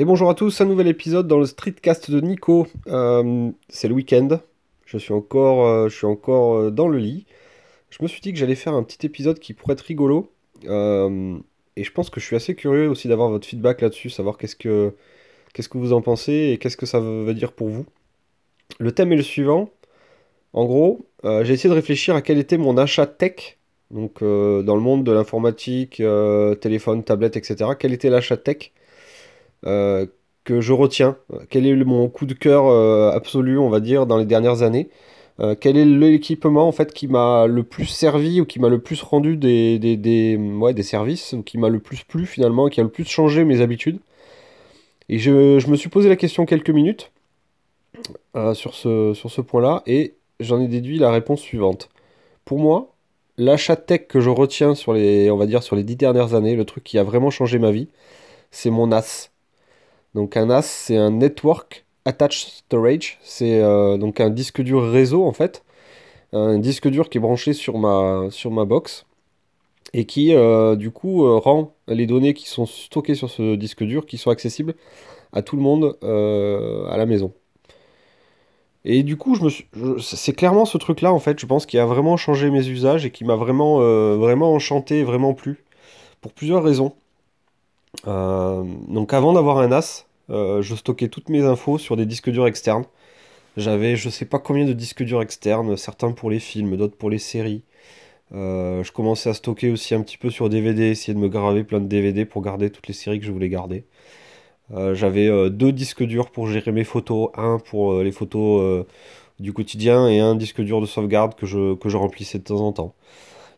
Et bonjour à tous, un nouvel épisode dans le streetcast de Nico. Euh, c'est le week-end, je suis encore, euh, je suis encore euh, dans le lit. Je me suis dit que j'allais faire un petit épisode qui pourrait être rigolo. et je pense que je suis assez curieux aussi d'avoir votre feedback là-dessus, savoir qu'est-ce que, qu'est-ce que vous en pensez et qu'est-ce que ça veut dire pour vous. Le thème est le suivant. En gros, j'ai essayé de réfléchir à quel était mon achat tech. Donc dans le monde de l'informatique, téléphone, tablette, etc. Quel était l'achat tech? Que je retiens Quel est mon coup de cœur euh, absolu, on va dire, dans les dernières années? Euh, quel est l'équipement en fait qui m'a le plus servi ou qui m'a le plus rendu des, des, des, ouais, des services ou qui m'a le plus plu finalement, qui a le plus changé mes habitudes? Et je, je me suis posé la question quelques minutes sur ce, sur ce point-là et j'en ai déduit la réponse suivante. Pour moi, l'achat tech que je retiens sur les, on va dire, sur les dix dernières années, le truc qui a vraiment changé ma vie, c'est mon NAS. Donc un NAS, c'est un Network Attached Storage. C'est euh, donc un disque dur réseau en fait. Un disque dur qui est branché sur ma, sur ma box et qui euh, du coup euh, rend les données qui sont stockées sur ce disque dur qui sont accessibles à tout le monde à la maison. Et du coup, je c'est clairement ce truc-là en fait, je pense, qui a vraiment changé mes usages et qui m'a vraiment, vraiment enchanté, vraiment plu, pour plusieurs raisons. donc avant d'avoir un NAS, euh, je stockais toutes mes infos sur des disques durs externes. J'avais je sais pas combien de disques durs externes, certains pour les films, d'autres pour les séries. Euh, je commençais à stocker aussi un petit peu sur DVD, essayer de me graver plein de DVD pour garder toutes les séries que je voulais garder. Euh, j'avais deux disques durs pour gérer mes photos, un pour les photos du quotidien et un disque dur de sauvegarde que je, que je remplissais de temps en temps.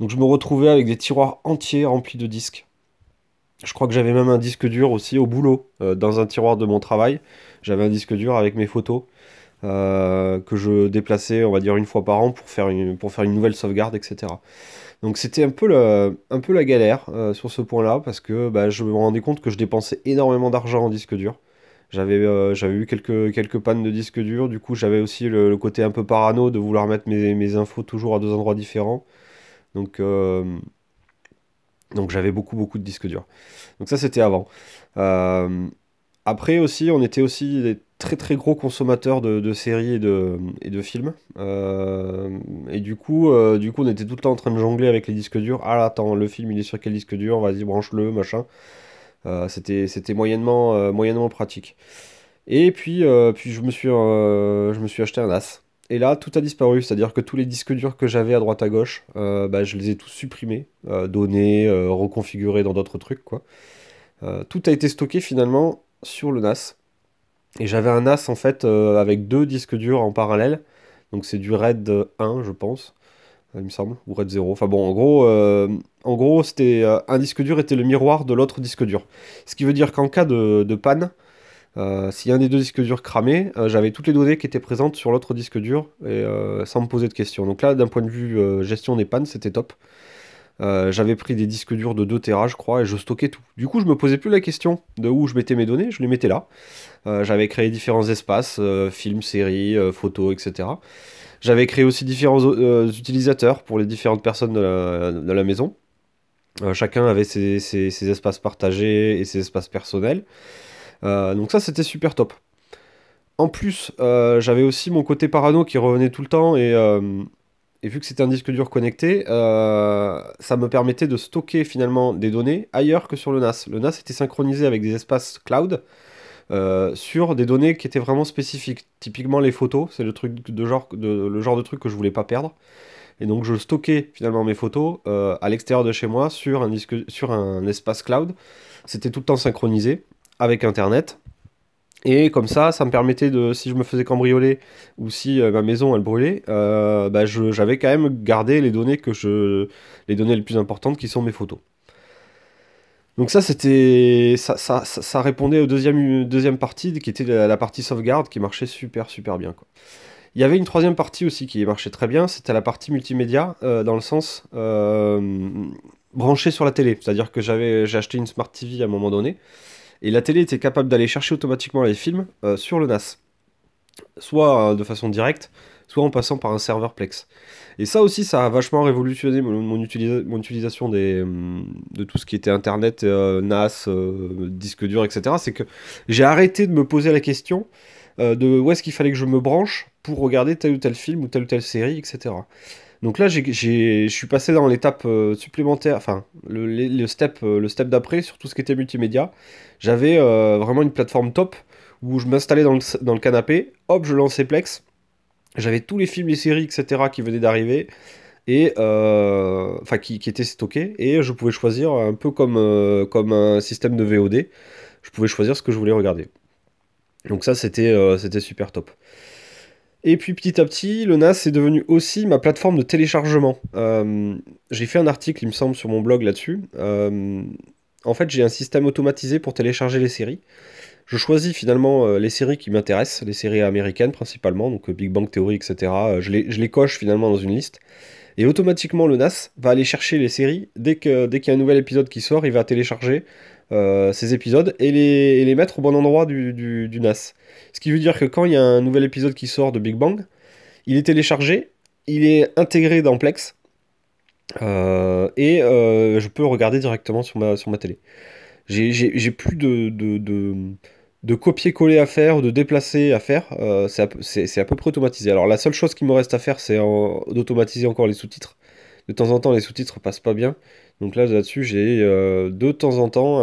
Donc je me retrouvais avec des tiroirs entiers remplis de disques. Je crois que j'avais même un disque dur aussi au boulot, euh, dans un tiroir de mon travail. J'avais un disque dur avec mes photos euh, que je déplaçais, on va dire, une fois par an pour faire une, nouvelle sauvegarde, etc. Donc c'était un, peu la galère euh, sur ce point-là parce que bah, je me rendais compte que je dépensais énormément d'argent en disque dur. J'avais j'avais eu quelques, quelques pannes de disque dur, du coup j'avais aussi le, côté un peu parano de vouloir mettre mes, mes, infos toujours à deux endroits différents. Donc donc j'avais beaucoup beaucoup de disques durs. Donc ça c'était avant. Euh, après aussi, on était aussi des très très gros consommateurs de, séries et de, films. Euh, et du coup, euh, du coup, on était tout le temps en train de jongler avec les disques durs. Ah attends, le film il est sur quel disque dur? Vas-y, branche-le, machin. c'était c'était moyennement, moyennement pratique. Et puis, puis je, me suis, je me suis acheté un NAS. Et là, tout a disparu, c'est-à-dire que tous les disques durs que j'avais à droite à gauche, euh, bah, je les ai tous supprimés, euh, donnés, euh, reconfigurés dans d'autres trucs, quoi. tout a été stocké finalement sur le NAS. Et j'avais un NAS en fait avec deux disques durs en parallèle. Donc c'est du RAID 1, je pense, il me semble, ou RAID 0. Enfin bon, en gros, en gros c'était un disque dur était le miroir de l'autre disque dur. Ce qui veut dire qu'en cas de, de panne, euh, si un des deux disques durs cramait, euh, j'avais toutes les données qui étaient présentes sur l'autre disque dur et euh, sans me poser de questions. Donc là, d'un point de vue gestion des pannes, c'était top. j'avais pris des disques durs de 2 Tera, je crois, et je stockais tout. Du coup, je me posais plus la question de où je mettais mes données, je les mettais là. j'avais créé différents espaces, films, séries, photos, etc. J'avais créé aussi différents utilisateurs pour les différentes personnes de la, maison. chacun avait ses, espaces partagés et ses espaces personnels. Euh, donc ça, c'était super top. En plus, euh, j'avais aussi mon côté parano qui revenait tout le temps et, euh, vu que c'était un disque dur connecté, ça me permettait de stocker finalement des données ailleurs que sur le NAS. Le NAS était synchronisé avec des espaces cloud sur des données qui étaient vraiment spécifiques. Typiquement les photos, c'est le truc de genre, de, truc que je voulais pas perdre. Et donc je stockais finalement mes photos à l'extérieur de chez moi sur un, sur un espace cloud. C'était tout le temps synchronisé avec Internet. Et comme ça, ça me permettait de, si je me faisais cambrioler ou si euh, ma maison elle brûlait, euh, bah, j'avais quand même gardé les données que je, les données les plus importantes qui sont mes photos. Donc ça, c'était, ça, ça, ça, répondait au deuxième, deuxième partie qui était la, partie sauvegarde qui marchait super super bien. Quoi. Il y avait une troisième partie aussi qui marchait très bien, c'était la partie multimédia euh, dans le sens branché sur la télé. C'est-à-dire que j'avais, j'ai acheté une smart TV à un moment donné. Et la télé était capable d'aller chercher automatiquement les films euh, sur le NAS. Soit euh, de façon directe, soit en passant par un serveur Plex. Et ça aussi, ça a vachement révolutionné mon, utilisation des, de tout ce qui était Internet, euh, NAS, euh, disque dur, etc. C'est que j'ai arrêté de me poser la question de où est-ce qu'il fallait que je me branche pour regarder tel ou tel film ou telle ou telle série, etc. Donc là, je suis passé dans l'étape supplémentaire, enfin, le, le step, le step d'après sur tout ce qui était multimédia. J'avais vraiment une plateforme top où je m'installais dans le, canapé, hop, je lançais Plex. J'avais tous les films, les séries, etc. qui venaient d'arriver et euh, enfin qui, étaient stockés et je pouvais choisir un peu comme, euh, comme un système de VOD. Je pouvais choisir ce que je voulais regarder. Donc ça euh, c'était super top. Et puis petit à petit, le NAS est devenu aussi ma plateforme de téléchargement. j'ai fait un article, il me semble, sur mon blog là-dessus. en fait, j'ai un système automatisé pour télécharger les séries je choisis finalement euh, les séries qui m'intéressent, les séries américaines principalement, donc euh, Big Bang Theory, etc. Euh, je, les, coche finalement dans une liste. Et automatiquement, le NAS va aller chercher les séries. Dès qu'il dès y a un nouvel épisode qui sort, il va télécharger ces épisodes et les, les, mettre au bon endroit du, du, NAS. Ce qui veut dire que quand il y a un nouvel épisode qui sort de Big Bang, il est téléchargé, il est intégré dans Plex, et je peux regarder directement sur ma, sur ma télé. J'ai plus de, de copier-coller à faire ou de déplacer à faire, euh, c'est à, peu près automatisé. Alors la seule chose qui me reste à faire, c'est d'automatiser encore les sous-titres. De temps en temps, les sous-titres passent pas bien. Donc là, là-dessus, j'ai euh, de temps en temps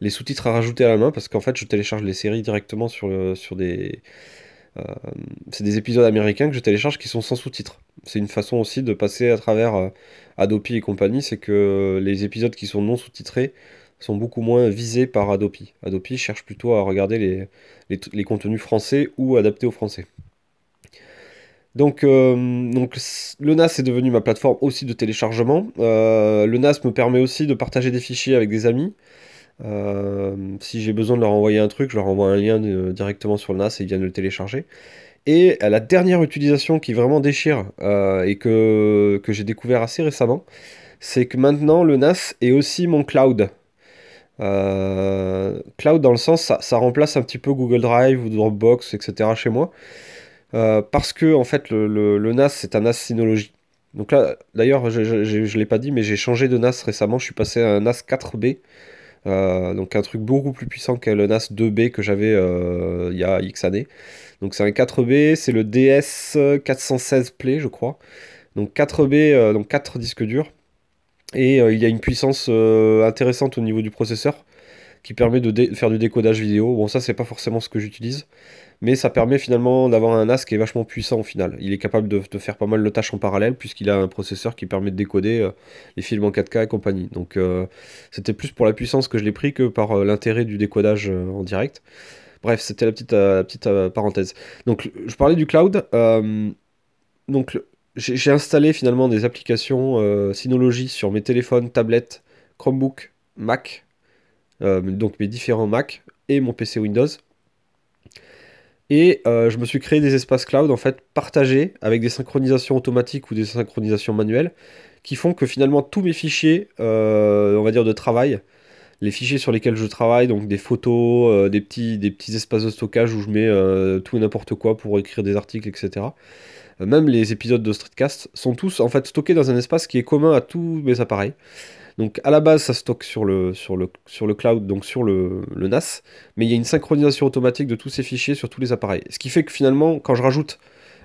les sous-titres à rajouter à la main parce qu'en fait, je télécharge les séries directement sur, des. Euh, c'est des épisodes américains que je télécharge qui sont sans sous-titres. C'est une façon aussi de passer à travers Adobe et compagnie, c'est que les épisodes qui sont non sous-titrés sont beaucoup moins visés par Adopi. Adopi cherche plutôt à regarder les, contenus français ou adaptés au français. Donc, euh, le NAS est devenu ma plateforme aussi de téléchargement. Euh, le NAS me permet aussi de partager des fichiers avec des amis. Euh, si j'ai besoin de leur envoyer un truc, je leur envoie un lien directement sur le NAS et ils viennent le télécharger. Et la dernière utilisation qui vraiment déchire et que j'ai découvert assez récemment, c'est que maintenant le NAS est aussi mon cloud. Euh, cloud dans le sens, ça, remplace un petit peu Google Drive ou Dropbox, etc. chez moi. Euh, parce que en fait le, NAS c'est un NAS Synology. Donc là, d'ailleurs, je ne l'ai pas dit, mais j'ai changé de NAS récemment. Je suis passé à un NAS 4B. Euh, donc un truc beaucoup plus puissant que le NAS 2B que j'avais il y a X années. Donc c'est un 4B, c'est le DS 416 Play, je crois. Donc 4B, donc 4 disques durs. Et euh, il y a une puissance euh, intéressante au niveau du processeur qui permet de, faire du décodage vidéo. Bon, ça, c'est pas forcément ce que j'utilise, mais ça permet finalement d'avoir un NAS qui est vachement puissant au final. Il est capable de, faire pas mal de tâches en parallèle, puisqu'il a un processeur qui permet de décoder euh, les films en 4K et compagnie. Donc, c'était plus pour la puissance que je l'ai pris que par l'intérêt du décodage en direct. Bref, c'était la petite, petite parenthèse. Donc, je parlais du cloud. donc, j'ai installé finalement des applications euh, Synology sur mes téléphones, tablettes, Chromebook, Mac, euh, donc mes différents Mac et mon PC Windows. Et euh, je me suis créé des espaces cloud en fait partagés avec des synchronisations automatiques ou des synchronisations manuelles qui font que finalement tous mes fichiers, on va dire de travail, les fichiers sur lesquels je travaille, donc des photos, des, petits, des petits espaces de stockage où je mets tout et n'importe quoi pour écrire des articles, etc même les épisodes de Streetcast, sont tous en fait stockés dans un espace qui est commun à tous mes appareils. Donc à la base, ça stocke sur le, cloud, donc sur le, NAS, mais il y a une synchronisation automatique de tous ces fichiers sur tous les appareils. Ce qui fait que finalement, quand je rajoute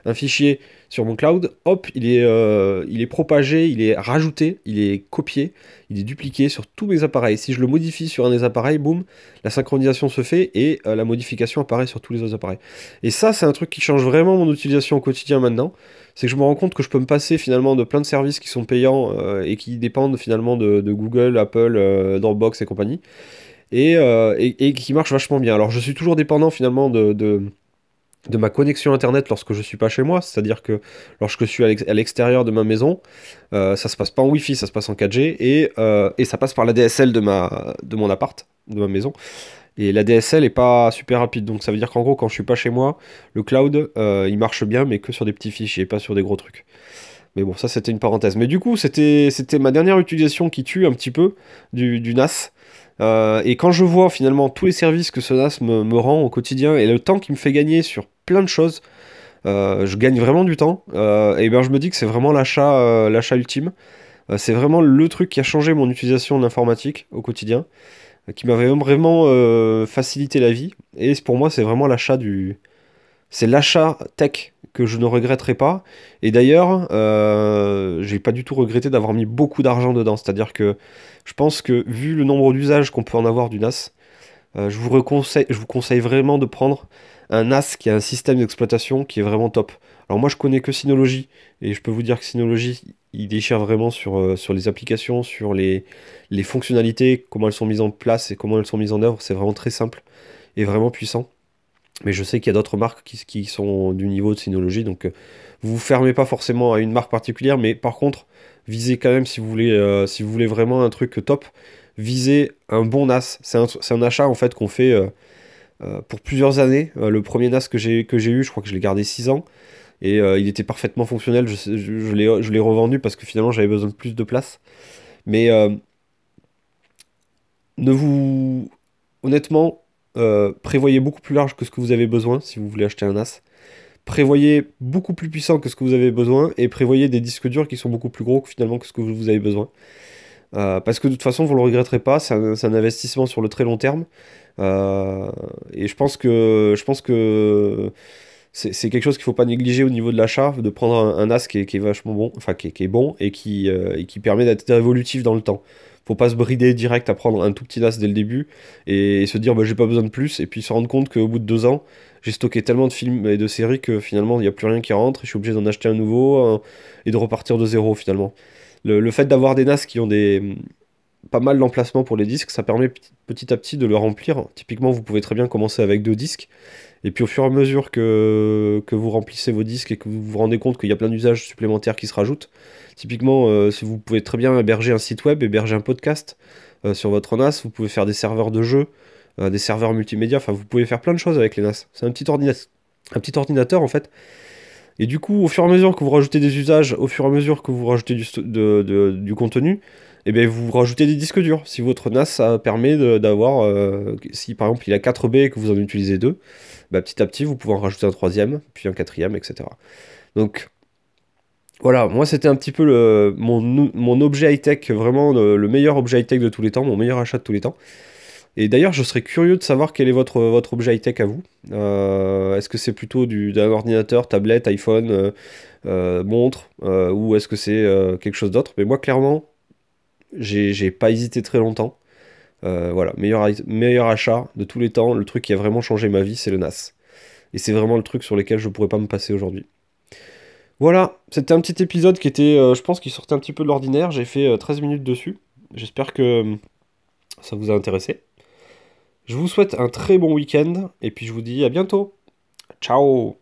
un fichier sur mon cloud, hop, il est, euh, il est propagé, il est rajouté, il est copié, il est dupliqué sur tous mes appareils. Si je le modifie sur un des appareils, boum, la synchronisation se fait et euh, la modification apparaît sur tous les autres appareils. Et ça, c'est un truc qui change vraiment mon utilisation au quotidien maintenant. C'est que je me rends compte que je peux me passer finalement de plein de services qui sont payants euh, et qui dépendent finalement de, Google, Apple, Dropbox et compagnie. Et, et, qui marchent vachement bien. Alors je suis toujours dépendant finalement de de ma connexion internet lorsque je suis pas chez moi, c'est-à-dire que lorsque je suis à l'extérieur de ma maison, euh, ça se passe pas en Wi-Fi, ça se passe en 4G et, euh, et, ça passe par la DSL de, ma, de mon appart, de ma maison. Et la DSL est pas super rapide, donc ça veut dire qu'en gros, quand je suis pas chez moi, le cloud euh, il marche bien, mais que sur des petits fichiers, pas sur des gros trucs. Mais bon, ça c'était une parenthèse. Mais du coup, c'était ma dernière utilisation qui tue un petit peu du, NAS. Et quand je vois finalement tous les services que ce NAS me, rend au quotidien et le temps qu'il me fait gagner sur plein de choses, je gagne vraiment du temps. et bien je me dis que c'est vraiment l'achat l'achat ultime. c'est vraiment le truc qui a changé mon utilisation de l'informatique au quotidien, qui m'avait vraiment facilité la vie. Et pour moi, c'est vraiment l'achat du. C'est l'achat tech que je ne regretterai pas. Et d'ailleurs, euh, j'ai pas du tout regretté d'avoir mis beaucoup d'argent dedans. C'est-à-dire que je pense que vu le nombre d'usages qu'on peut en avoir du NAS, euh, je, vous vous conseille vraiment de prendre un NAS qui a un système d'exploitation qui est vraiment top. Alors moi je connais que Synology et je peux vous dire que Synology il déchire vraiment sur, euh, sur les applications, sur les, les fonctionnalités, comment elles sont mises en place et comment elles sont mises en œuvre. C'est vraiment très simple et vraiment puissant. Mais je sais qu'il y a d'autres marques qui, sont du niveau de Synology, donc euh, vous vous fermez pas forcément à une marque particulière, mais par contre, visez quand même vous si vous voulez vraiment un truc top, visez un bon NAS. C'est un, achat en fait qu'on fait euh, pour plusieurs années. le premier NAS que j'ai eu, je crois que je l'ai gardé 6 ans, et il était parfaitement fonctionnel. Je, je, l'ai revendu parce que finalement j'avais besoin de plus de place. Mais ne vous... Honnêtement, euh, prévoyez beaucoup plus large que ce que vous avez besoin si vous voulez acheter un NAS. Prévoyez beaucoup plus puissant que ce que vous avez besoin et prévoyez des disques durs qui sont beaucoup plus gros que finalement que ce que vous avez besoin. Euh, parce que de toute façon, vous ne le regretterez pas, c'est un, investissement sur le très long terme. Euh, et je pense que, je pense que c'est quelque chose qu'il ne faut pas négliger au niveau de l'achat, de prendre un, NAS qui est, vachement bon, enfin qui est, bon et qui, et qui permet d'être évolutif dans le temps faut pas se brider direct à prendre un tout petit NAS dès le début et se dire bah, j'ai pas besoin de plus et puis se rendre compte qu'au bout de deux ans j'ai stocké tellement de films et de séries que finalement il n'y a plus rien qui rentre et je suis obligé d'en acheter un nouveau et de repartir de zéro finalement. Le, fait d'avoir des NAS qui ont pas mal d'emplacements pour les disques, ça permet petit à petit de le remplir. Typiquement, vous pouvez très bien commencer avec deux disques, et puis au fur et à mesure que, vous remplissez vos disques et que vous vous rendez compte qu'il y a plein d'usages supplémentaires qui se rajoutent, Typiquement, euh, vous pouvez très bien héberger un site web, héberger un podcast euh, sur votre NAS, vous pouvez faire des serveurs de jeux, euh, des serveurs multimédia, enfin vous pouvez faire plein de choses avec les NAS. C'est un petit ordinateur en fait. Et du coup, au fur et à mesure que vous rajoutez des usages, au fur et à mesure que vous rajoutez du, contenu, eh bien, vous rajoutez des disques durs. Si votre NAS permet d'avoir, si par exemple il a 4 B et que vous en utilisez 2, bah, petit à petit vous pouvez en rajouter un troisième, puis un quatrième, etc. Donc voilà, moi c'était un petit peu le, mon, objet high-tech, vraiment le, meilleur objet high-tech de tous les temps, mon meilleur achat de tous les temps. Et d'ailleurs, je serais curieux de savoir quel est votre, votre objet high-tech à vous. Euh, est-ce que c'est plutôt du, d'un ordinateur, tablette, iPhone, euh, euh, montre, ou est-ce que c'est quelque chose d'autre? Mais moi, clairement, j'ai, pas hésité très longtemps. voilà, meilleur, achat de tous les temps, le truc qui a vraiment changé ma vie, c'est le NAS. Et c'est vraiment le truc sur lequel je pourrais pas me passer aujourd'hui. Voilà, c'était un petit épisode qui était, je pense, qui sortait un petit peu de l'ordinaire. J'ai fait 13 euh, minutes dessus. J'espère que ça vous a intéressé. Je vous souhaite un très bon week-end et puis je vous dis à bientôt. Ciao